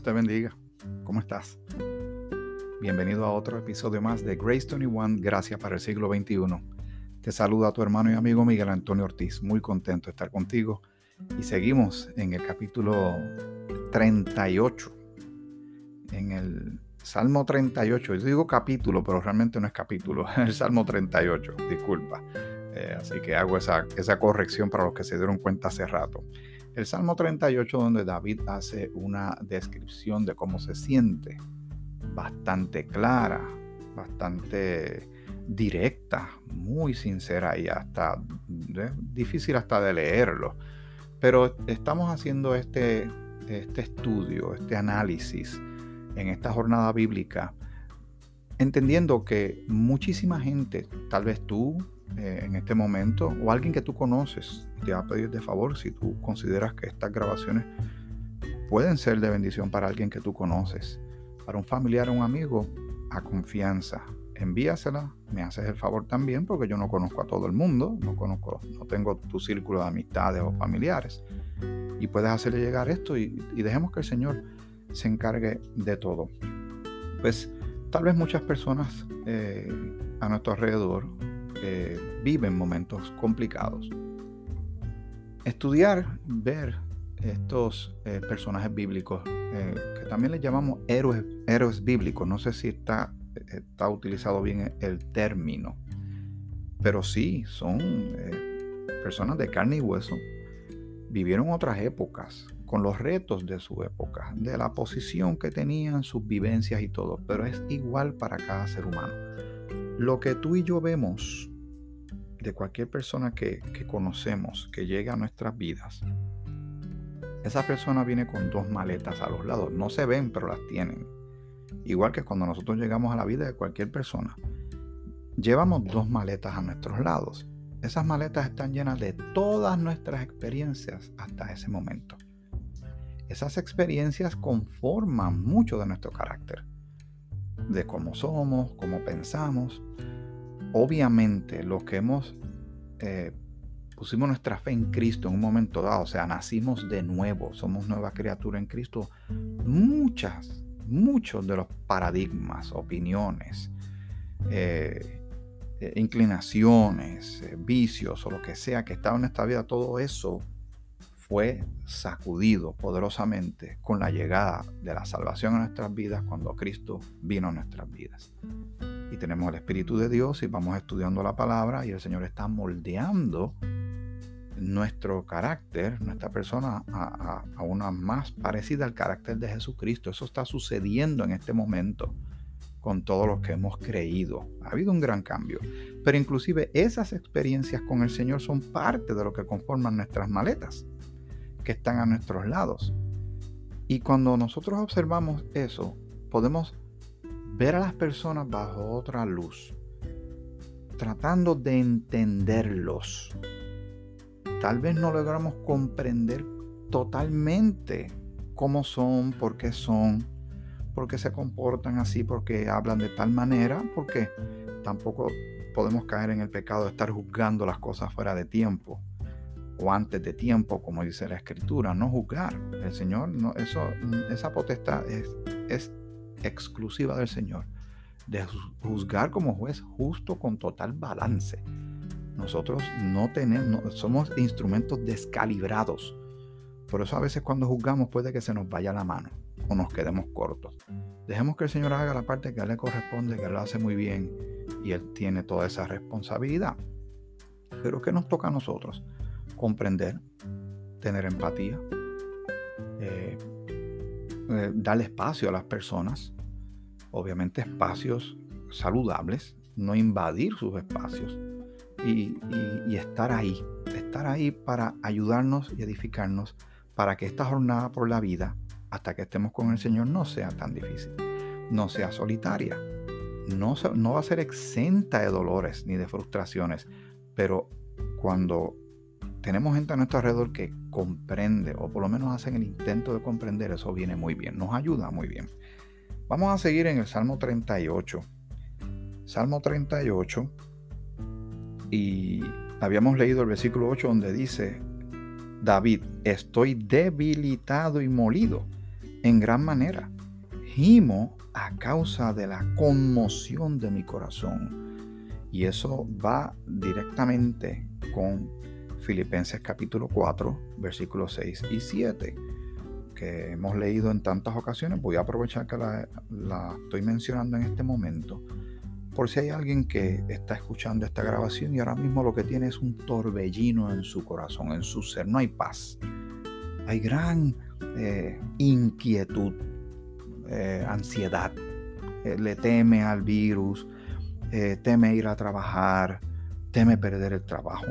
Dios te bendiga. ¿Cómo estás? Bienvenido a otro episodio más de Grace 21, Gracias para el siglo XXI. Te saluda tu hermano y amigo Miguel Antonio Ortiz. Muy contento de estar contigo. Y seguimos en el capítulo 38. En el Salmo 38. Yo digo capítulo, pero realmente no es capítulo. El Salmo 38, disculpa. Eh, así que hago esa, esa corrección para los que se dieron cuenta hace rato. El Salmo 38, donde David hace una descripción de cómo se siente, bastante clara, bastante directa, muy sincera y hasta ¿eh? difícil hasta de leerlo. Pero estamos haciendo este, este estudio, este análisis en esta jornada bíblica, entendiendo que muchísima gente, tal vez tú, eh, en este momento o alguien que tú conoces te va a pedir de favor si tú consideras que estas grabaciones pueden ser de bendición para alguien que tú conoces, para un familiar o un amigo, a confianza. Envíasela, me haces el favor también porque yo no conozco a todo el mundo, no conozco, no tengo tu círculo de amistades o familiares. Y puedes hacerle llegar esto y, dejemos que el Señor se encargue de todo. Pues tal vez muchas personas eh, a nuestro alrededor viven momentos complicados. Estudiar, ver estos eh, personajes bíblicos, eh, que también les llamamos héroes, héroes bíblicos, no sé si está, está utilizado bien el término, pero sí, son eh, personas de carne y hueso, vivieron otras épocas, con los retos de su época, de la posición que tenían, sus vivencias y todo, pero es igual para cada ser humano. Lo que tú y yo vemos de cualquier persona que, conocemos que llega a nuestras vidas, esa persona viene con dos maletas a los lados. No se ven, pero las tienen. Igual que cuando nosotros llegamos a la vida de cualquier persona, llevamos dos maletas a nuestros lados. Esas maletas están llenas de todas nuestras experiencias hasta ese momento. Esas experiencias conforman mucho de nuestro carácter, de cómo somos, cómo pensamos, obviamente los que hemos eh, pusimos nuestra fe en Cristo en un momento dado, o sea, nacimos de nuevo, somos nueva criatura en Cristo, muchas, muchos de los paradigmas, opiniones, eh, eh, inclinaciones, vicios o lo que sea que estaba en esta vida, todo eso fue sacudido poderosamente con la llegada de la salvación a nuestras vidas cuando Cristo vino a nuestras vidas y tenemos el Espíritu de Dios y vamos estudiando la palabra y el Señor está moldeando nuestro carácter, nuestra persona a, una más parecida al carácter de Jesucristo. Eso está sucediendo en este momento con todos los que hemos creído. Ha habido un gran cambio. Pero inclusive esas experiencias con el Señor son parte de lo que conforman nuestras maletas, que están a nuestros lados. Y cuando nosotros observamos eso, podemos ver a las personas bajo otra luz, tratando de entenderlos. Tal vez no logramos comprender totalmente cómo son, por qué son, por qué se comportan así, por qué hablan de tal manera, porque tampoco podemos caer en el pecado de estar juzgando las cosas fuera de tiempo o antes de tiempo, como dice la escritura, no juzgar. El Señor, no, eso, esa potestad es, es exclusiva del Señor, de juzgar como juez justo con total balance. Nosotros no tenemos, somos instrumentos descalibrados. Por eso a veces cuando juzgamos puede que se nos vaya la mano o nos quedemos cortos. Dejemos que el Señor haga la parte que Él le corresponde, que Él lo hace muy bien y Él tiene toda esa responsabilidad. Pero ¿qué nos toca a nosotros? Comprender, tener empatía, eh, eh, darle espacio a las personas, obviamente espacios saludables, no invadir sus espacios y, estar ahí, estar ahí para ayudarnos y edificarnos para que esta jornada por la vida, hasta que estemos con el Señor, no sea tan difícil, no sea solitaria, no, no va a ser exenta de dolores ni de frustraciones, pero cuando tenemos gente a nuestro alrededor que comprende, o por lo menos hacen el intento de comprender, eso viene muy bien, nos ayuda muy bien. Vamos a seguir en el Salmo 38. Salmo 38, y habíamos leído el versículo 8 donde dice, David, estoy debilitado y molido. en gran manera. Gimo a causa de la conmoción de mi corazón. Y eso va directamente con Filipenses capítulo 4, versículos 6 y 7, que hemos leído en tantas ocasiones. Voy a aprovechar que la, estoy mencionando en este momento por si hay alguien que está escuchando esta grabación y ahora mismo lo que tiene es un torbellino en su corazón, en su ser, no hay paz. Hay gran eh, inquietud, eh, ansiedad. Eh, le teme al virus, teme ir a trabajar, teme perder el trabajo.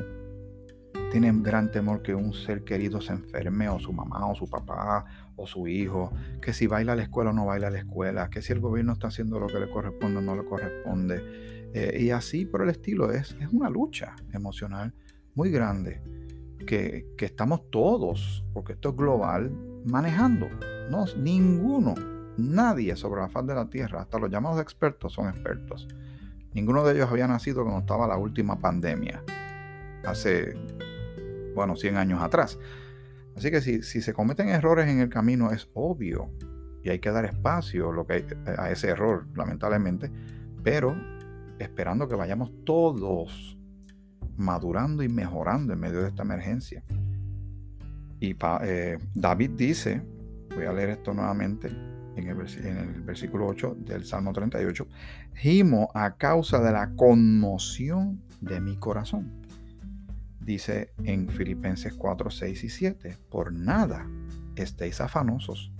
Tiene gran temor que un ser querido se enferme o su mamá o su papá o su hijo, que si baila a la escuela o no baila a la escuela, que si el gobierno está haciendo lo que le corresponde o no le corresponde. Eh, y así por el estilo, es, es una lucha emocional muy grande que, que, estamos todos, porque esto es global, manejando. No, ninguno, nadie sobre la faz de la Tierra, hasta los llamados expertos son expertos. Ninguno de ellos había nacido cuando estaba la última pandemia, hace, bueno, 100 años atrás. Así que si, se cometen errores en el camino es obvio y hay que dar espacio que a ese error, lamentablemente, pero esperando que vayamos todos madurando y mejorando en medio de esta emergencia. Y eh, David dice, voy a leer esto nuevamente en el, en el versículo 8 del Salmo 38, gimo a causa de la conmoción de mi corazón dice en Filipenses 4, 6 y 7, por nada estéis afanosos,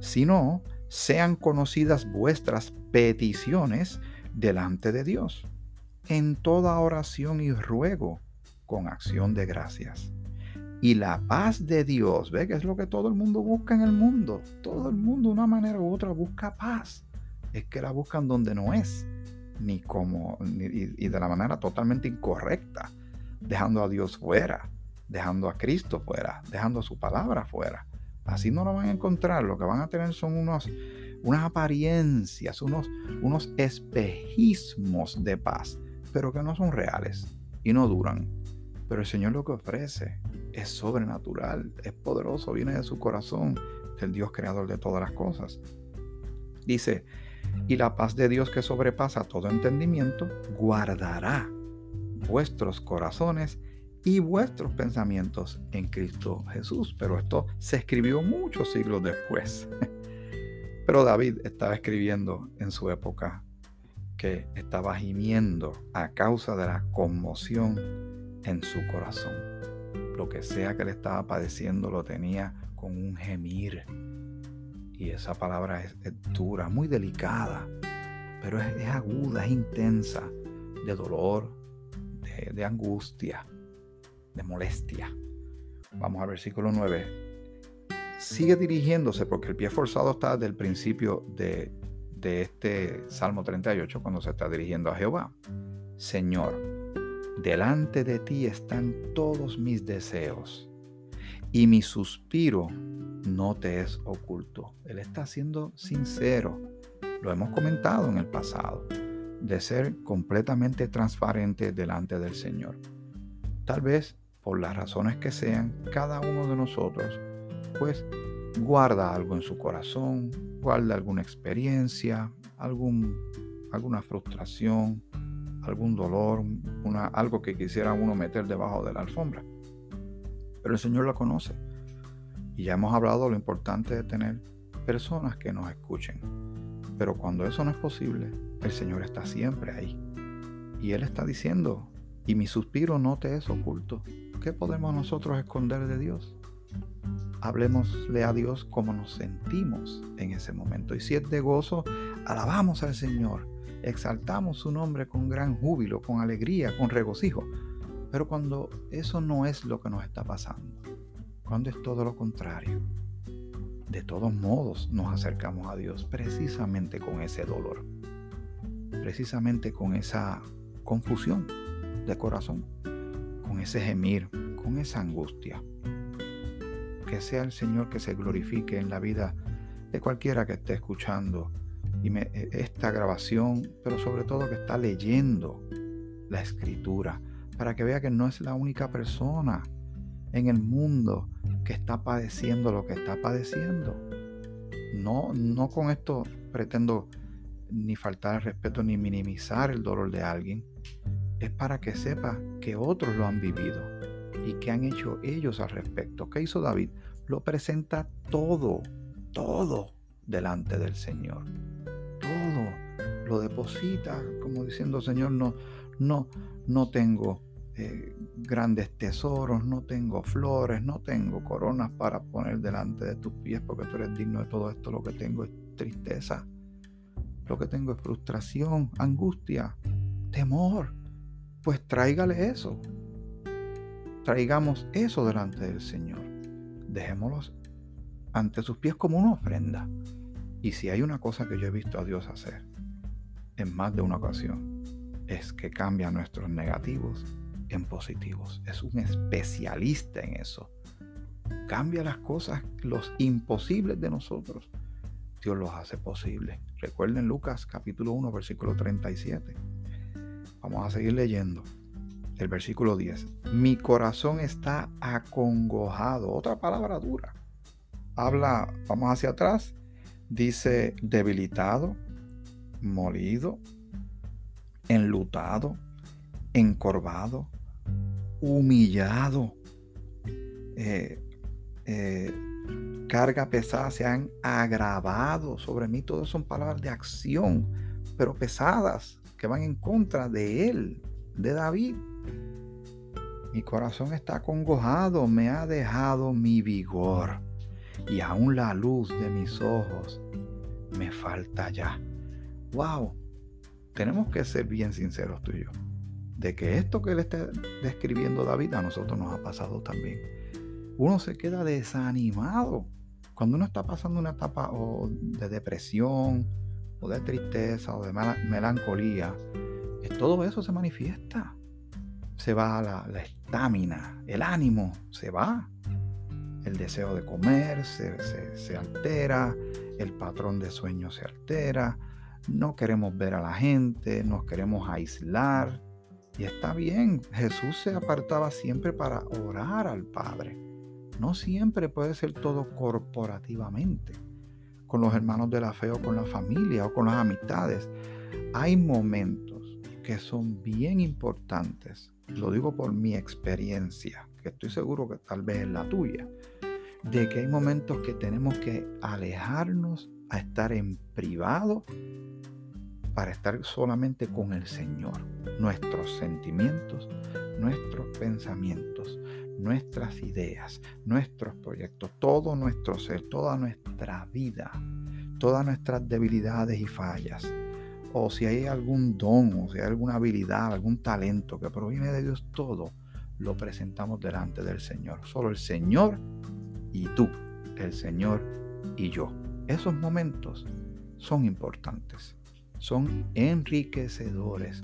sino sean conocidas vuestras peticiones delante de Dios, en toda oración y ruego, con acción de gracias. Y la paz de Dios, ve que es lo que todo el mundo busca en el mundo. Todo el mundo, de una manera u otra, busca paz. Es que la buscan donde no es, ni como, y de la manera totalmente incorrecta dejando a Dios fuera, dejando a Cristo fuera, dejando su palabra fuera. Así no lo van a encontrar, lo que van a tener son unos, unas apariencias, unos, unos espejismos de paz, pero que no son reales y no duran. Pero el Señor lo que ofrece es sobrenatural, es poderoso, viene de su corazón, del Dios creador de todas las cosas. Dice, y la paz de Dios que sobrepasa todo entendimiento, guardará vuestros corazones y vuestros pensamientos en Cristo Jesús. Pero esto se escribió muchos siglos después. Pero David estaba escribiendo en su época que estaba gimiendo a causa de la conmoción en su corazón. Lo que sea que le estaba padeciendo lo tenía con un gemir. Y esa palabra es, dura, muy delicada, pero es, es aguda, es intensa, de dolor, de, angustia, de molestia. Vamos al versículo 9. Sigue dirigiéndose porque el pie forzado está desde el principio de, de este Salmo 38 cuando se está dirigiendo a Jehová. Señor, delante de ti están todos mis deseos y mi suspiro no te es oculto. Él está siendo sincero. Lo hemos comentado en el pasado de ser completamente transparente delante del Señor. Tal vez, por las razones que sean, cada uno de nosotros, pues, guarda algo en su corazón, guarda alguna experiencia, algún, alguna frustración, algún dolor, una, algo que quisiera uno meter debajo de la alfombra. Pero el Señor lo conoce. Y ya hemos hablado lo importante de tener personas que nos escuchen. Pero cuando eso no es posible, el Señor está siempre ahí. Y Él está diciendo, y mi suspiro no te es oculto. ¿Qué podemos nosotros esconder de Dios? Hablemosle a Dios como nos sentimos en ese momento. Y si es de gozo, alabamos al Señor, exaltamos su nombre con gran júbilo, con alegría, con regocijo. Pero cuando eso no es lo que nos está pasando, cuando es todo lo contrario, de todos modos nos acercamos a Dios precisamente con ese dolor precisamente con esa confusión de corazón, con ese gemir, con esa angustia. Que sea el Señor que se glorifique en la vida de cualquiera que esté escuchando y e, esta grabación, pero sobre todo que está leyendo la escritura, para que vea que no es la única persona en el mundo que está padeciendo lo que está padeciendo. No, no con esto pretendo ni faltar al respeto ni minimizar el dolor de alguien. Es para que sepa que otros lo han vivido y que han hecho ellos al respecto. ¿Qué hizo David? Lo presenta todo, todo delante del Señor. Todo lo deposita como diciendo, Señor, no, no, no tengo eh, grandes tesoros, no tengo flores, no tengo coronas para poner delante de tus pies porque tú eres digno de todo esto. Lo que tengo es tristeza. Lo que tengo es frustración, angustia, temor. Pues tráigale eso. Traigamos eso delante del Señor. Dejémoslos ante sus pies como una ofrenda. Y si hay una cosa que yo he visto a Dios hacer en más de una ocasión, es que cambia nuestros negativos en positivos. Es un especialista en eso. Cambia las cosas, los imposibles de nosotros. Dios los hace posibles. Recuerden Lucas capítulo 1, versículo 37. Vamos a seguir leyendo. El versículo 10. Mi corazón está acongojado. Otra palabra dura. Habla, vamos hacia atrás. Dice debilitado, molido, enlutado, encorvado, humillado, eh, eh, carga pesada se han agravado sobre mí. Todas son palabras de acción, pero pesadas, que van en contra de él, de David. Mi corazón está congojado, me ha dejado mi vigor y aún la luz de mis ojos me falta ya. ¡Wow! Tenemos que ser bien sinceros tú y yo de que esto que le está describiendo David a nosotros nos ha pasado también. Uno se queda desanimado cuando uno está pasando una etapa de depresión o de tristeza o de melancolía. Todo eso se manifiesta. Se va la estamina, el ánimo, se va. El deseo de comer se, se altera, el patrón de sueño se altera, no queremos ver a la gente, nos queremos aislar, y está bien, Jesús se apartaba siempre para orar al Padre. No siempre puede ser todo corporativamente, con los hermanos de la fe o con la familia o con las amistades. Hay momentos que son bien importantes, lo digo por mi experiencia, que estoy seguro que tal vez es la tuya, de que hay momentos que tenemos que alejarnos a estar en privado para estar solamente con el Señor. Nuestros sentimientos, nuestros pensamientos, nuestras ideas, nuestros proyectos, todo nuestro ser, toda nuestra vida, todas nuestras debilidades y fallas. O si hay algún don, o si hay alguna habilidad, algún talento que proviene de Dios, todo lo presentamos delante del Señor. Solo el Señor y tú, el Señor y yo. Esos momentos son importantes son enriquecedores,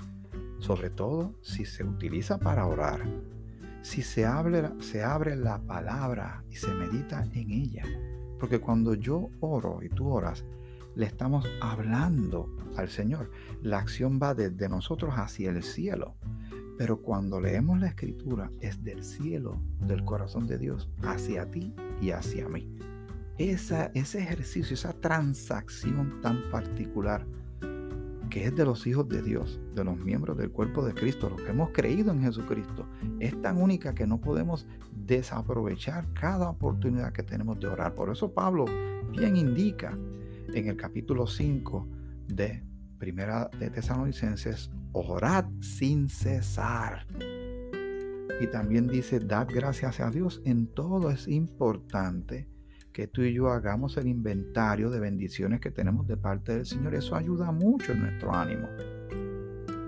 sobre todo si se utiliza para orar, si se abre, se abre la palabra y se medita en ella. Porque cuando yo oro y tú oras, le estamos hablando al Señor. La acción va desde nosotros hacia el cielo. Pero cuando leemos la escritura es del cielo, del corazón de Dios, hacia ti y hacia mí. Esa, ese ejercicio, esa transacción tan particular que es de los hijos de Dios, de los miembros del cuerpo de Cristo, los que hemos creído en Jesucristo, es tan única que no podemos desaprovechar cada oportunidad que tenemos de orar. Por eso Pablo bien indica en el capítulo 5 de Primera de Tesalonicenses, orad sin cesar. Y también dice, dad gracias a Dios en todo es importante que tú y yo hagamos el inventario de bendiciones que tenemos de parte del Señor. Eso ayuda mucho en nuestro ánimo.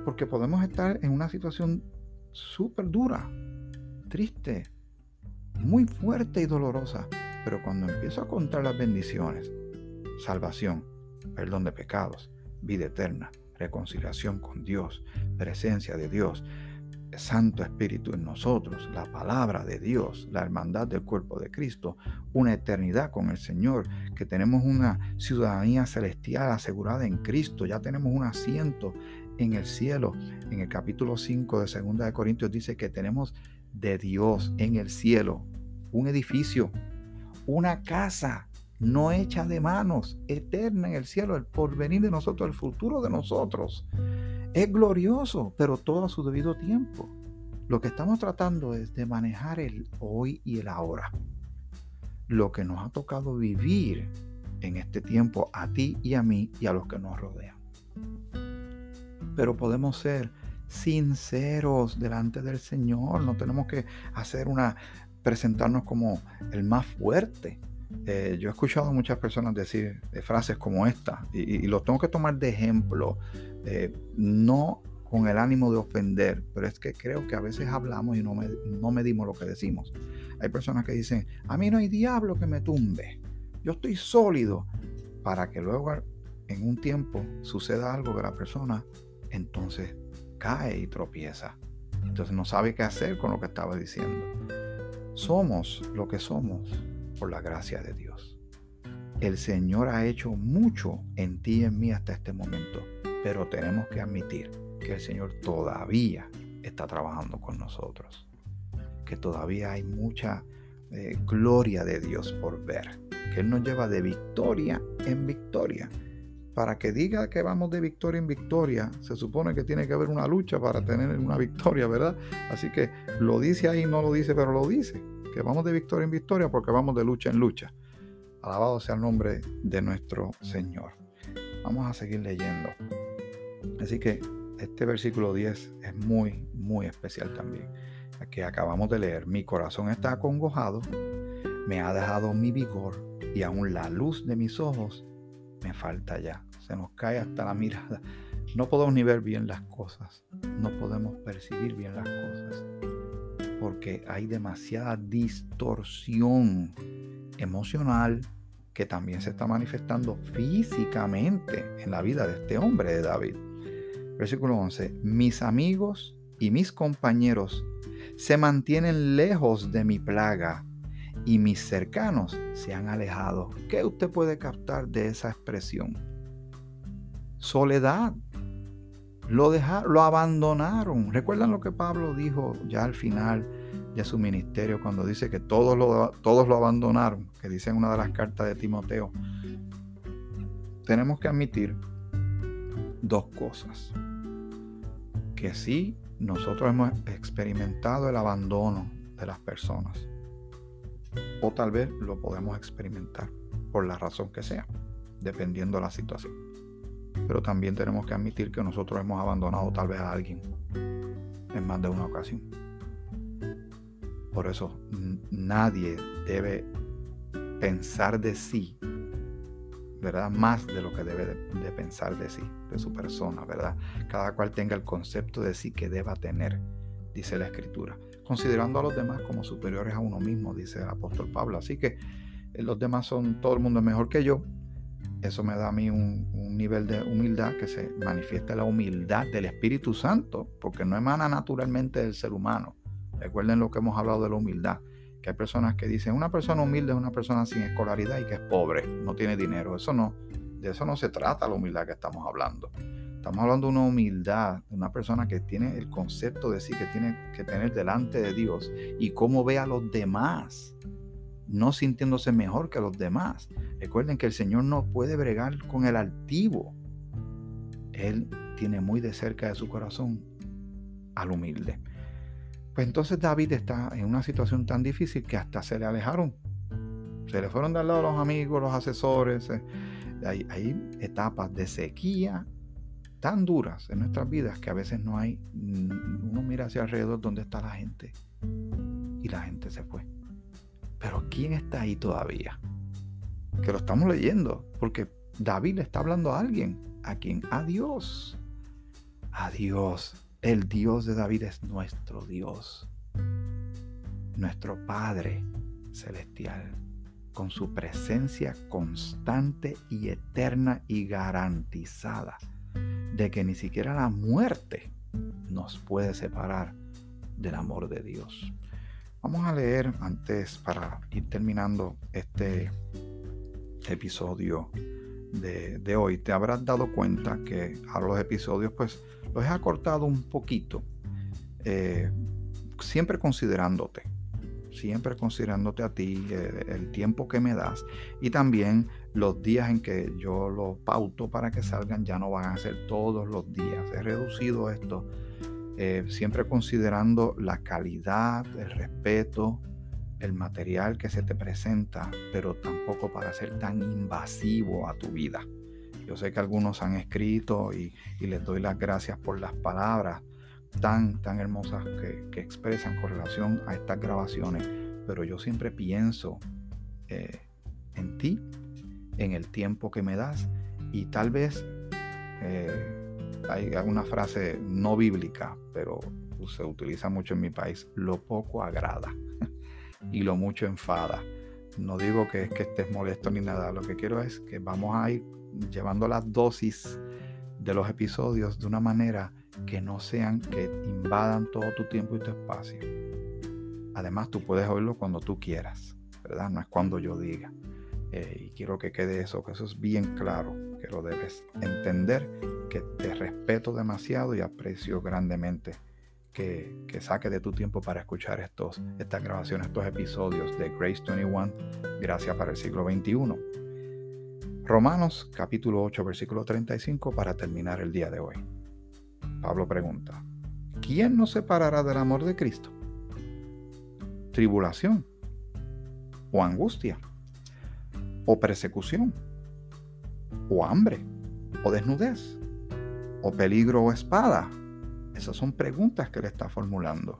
Porque podemos estar en una situación súper dura, triste, muy fuerte y dolorosa. Pero cuando empiezo a contar las bendiciones, salvación, perdón de pecados, vida eterna, reconciliación con Dios, presencia de Dios, Santo Espíritu en nosotros, la palabra de Dios, la hermandad del cuerpo de Cristo, una eternidad con el Señor, que tenemos una ciudadanía celestial asegurada en Cristo, ya tenemos un asiento en el cielo. En el capítulo 5 de 2 de Corintios dice que tenemos de Dios en el cielo un edificio, una casa no hecha de manos, eterna en el cielo, el porvenir de nosotros, el futuro de nosotros. Es glorioso, pero todo a su debido tiempo. Lo que estamos tratando es de manejar el hoy y el ahora. Lo que nos ha tocado vivir en este tiempo a ti y a mí y a los que nos rodean. Pero podemos ser sinceros delante del Señor. No tenemos que hacer una, presentarnos como el más fuerte. Eh, yo he escuchado muchas personas decir eh, frases como esta y, los tengo que tomar de ejemplo, no con el ánimo de ofender, pero es que creo que a veces hablamos y no, no medimos lo que decimos. Hay personas que dicen, a mí no hay diablo que me tumbe, yo estoy sólido, para que luego en un tiempo suceda algo que la persona entonces cae y tropieza. Entonces no sabe qué hacer con lo que estaba diciendo. Somos lo que somos por la gracia de Dios. El Señor ha hecho mucho en ti y en mí hasta este momento, pero tenemos que admitir que el Señor todavía está trabajando con nosotros, que todavía hay mucha eh, gloria de Dios por ver, que Él nos lleva de victoria en victoria para que diga que vamos de victoria en victoria, se supone que tiene que haber una lucha para tener una victoria, ¿verdad? Así que lo dice ahí, no lo dice, pero lo dice, que vamos de victoria en victoria porque vamos de lucha en lucha. Alabado sea el nombre de nuestro Señor. Vamos a seguir leyendo. Así que este versículo 10 es muy, muy especial también. Aquí acabamos de leer, mi corazón está acongojado, me ha dejado mi vigor y aún la luz de mis ojos me falta ya. Se nos cae hasta la mirada. No podemos ni ver bien las cosas. No podemos percibir bien las cosas. Porque hay demasiada distorsión emocional que también se está manifestando físicamente en la vida de este hombre de David. Versículo 11. Mis amigos y mis compañeros se mantienen lejos de mi plaga y mis cercanos se han alejado. ¿Qué usted puede captar de esa expresión? Soledad. Lo, dejaron, lo abandonaron. ¿Recuerdan lo que Pablo dijo ya al final de su ministerio cuando dice que todos lo, todos lo abandonaron? Que dice en una de las cartas de Timoteo. Tenemos que admitir dos cosas. Que sí, nosotros hemos experimentado el abandono de las personas o tal vez lo podemos experimentar por la razón que sea, dependiendo de la situación. Pero también tenemos que admitir que nosotros hemos abandonado tal vez a alguien en más de una ocasión. Por eso nadie debe pensar de sí, ¿verdad? Más de lo que debe de, pensar de sí, de su persona, ¿verdad? Cada cual tenga el concepto de sí que deba tener, dice la escritura considerando a los demás como superiores a uno mismo, dice el apóstol Pablo. Así que eh, los demás son, todo el mundo es mejor que yo. Eso me da a mí un, nivel de humildad que se manifiesta la humildad del Espíritu Santo, porque no emana naturalmente del ser humano. Recuerden lo que hemos hablado de la humildad, que hay personas que dicen, una persona humilde es una persona sin escolaridad y que es pobre, no tiene dinero. Eso no, de eso no se trata la humildad que estamos hablando. Estamos hablando de una humildad, de una persona que tiene el concepto de sí que tiene que tener delante de Dios y cómo ve a los demás, no sintiéndose mejor que los demás. Recuerden que el Señor no puede bregar con el altivo. Él tiene muy de cerca de su corazón al humilde. Pues entonces David está en una situación tan difícil que hasta se le alejaron. Se le fueron de al lado los amigos, los asesores. Eh, hay, etapas de sequía tan duras en nuestras vidas que a veces no hay, uno mira hacia alrededor donde está la gente y la gente se fue. Pero ¿quién está ahí todavía? Que lo estamos leyendo, porque David le está hablando a alguien, a quien, a Dios. A Dios. El Dios de David es nuestro Dios. Nuestro Padre celestial, con su presencia constante y eterna y garantizada de que ni siquiera la muerte nos puede separar del amor de Dios. Vamos a leer antes para ir terminando este episodio de, hoy. Te habrás dado cuenta que a los episodios pues los he acortado un poquito, eh, siempre considerándote, siempre considerándote a ti, eh, el tiempo que me das y también los días en que yo lo pauto para que salgan ya no van a ser todos los días. He reducido esto eh, siempre considerando la calidad, el respeto, el material que se te presenta, pero tampoco para ser tan invasivo a tu vida. Yo sé que algunos han escrito y, les doy las gracias por las palabras tan, tan hermosas que, expresan con relación a estas grabaciones, pero yo siempre pienso eh, en ti, en el tiempo que me das y tal vez eh, hay una frase no bíblica, pero se utiliza mucho en mi país, lo poco agrada y lo mucho enfada. No digo que que estés molesto ni nada, lo que quiero es que vamos a ir llevando las dosis de los episodios de una manera que no sean que invadan todo tu tiempo y tu espacio. Además, tú puedes oírlo cuando tú quieras, ¿verdad? No es cuando yo diga. Eh, y quiero que quede eso, que eso es bien claro, que lo debes entender, que te respeto demasiado y aprecio grandemente que, que saque de tu tiempo para escuchar estos, estas grabaciones, estos episodios de Grace 21, Gracias para el siglo XXI. Romanos capítulo 8, versículo 35 para terminar el día de hoy. Pablo pregunta, ¿quién nos separará del amor de Cristo? ¿Tribulación? ¿O angustia? ¿O persecución? ¿O hambre? ¿O desnudez? ¿O peligro o espada? Esas son preguntas que le está formulando.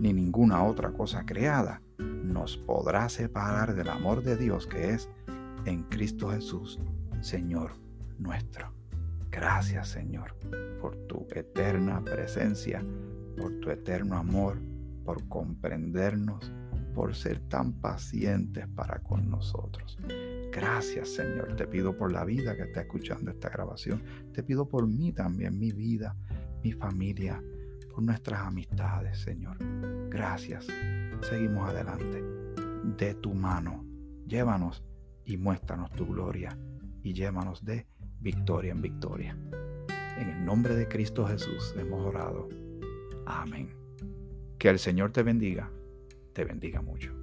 ni ninguna otra cosa creada nos podrá separar del amor de Dios que es en Cristo Jesús, Señor nuestro. Gracias Señor por tu eterna presencia, por tu eterno amor, por comprendernos, por ser tan pacientes para con nosotros. Gracias Señor, te pido por la vida que está escuchando esta grabación, te pido por mí también, mi vida, mi familia, por nuestras amistades, Señor. Gracias. Seguimos adelante. De tu mano, llévanos y muéstranos tu gloria y llévanos de victoria en victoria. En el nombre de Cristo Jesús hemos orado. Amén. Que el Señor te bendiga, te bendiga mucho.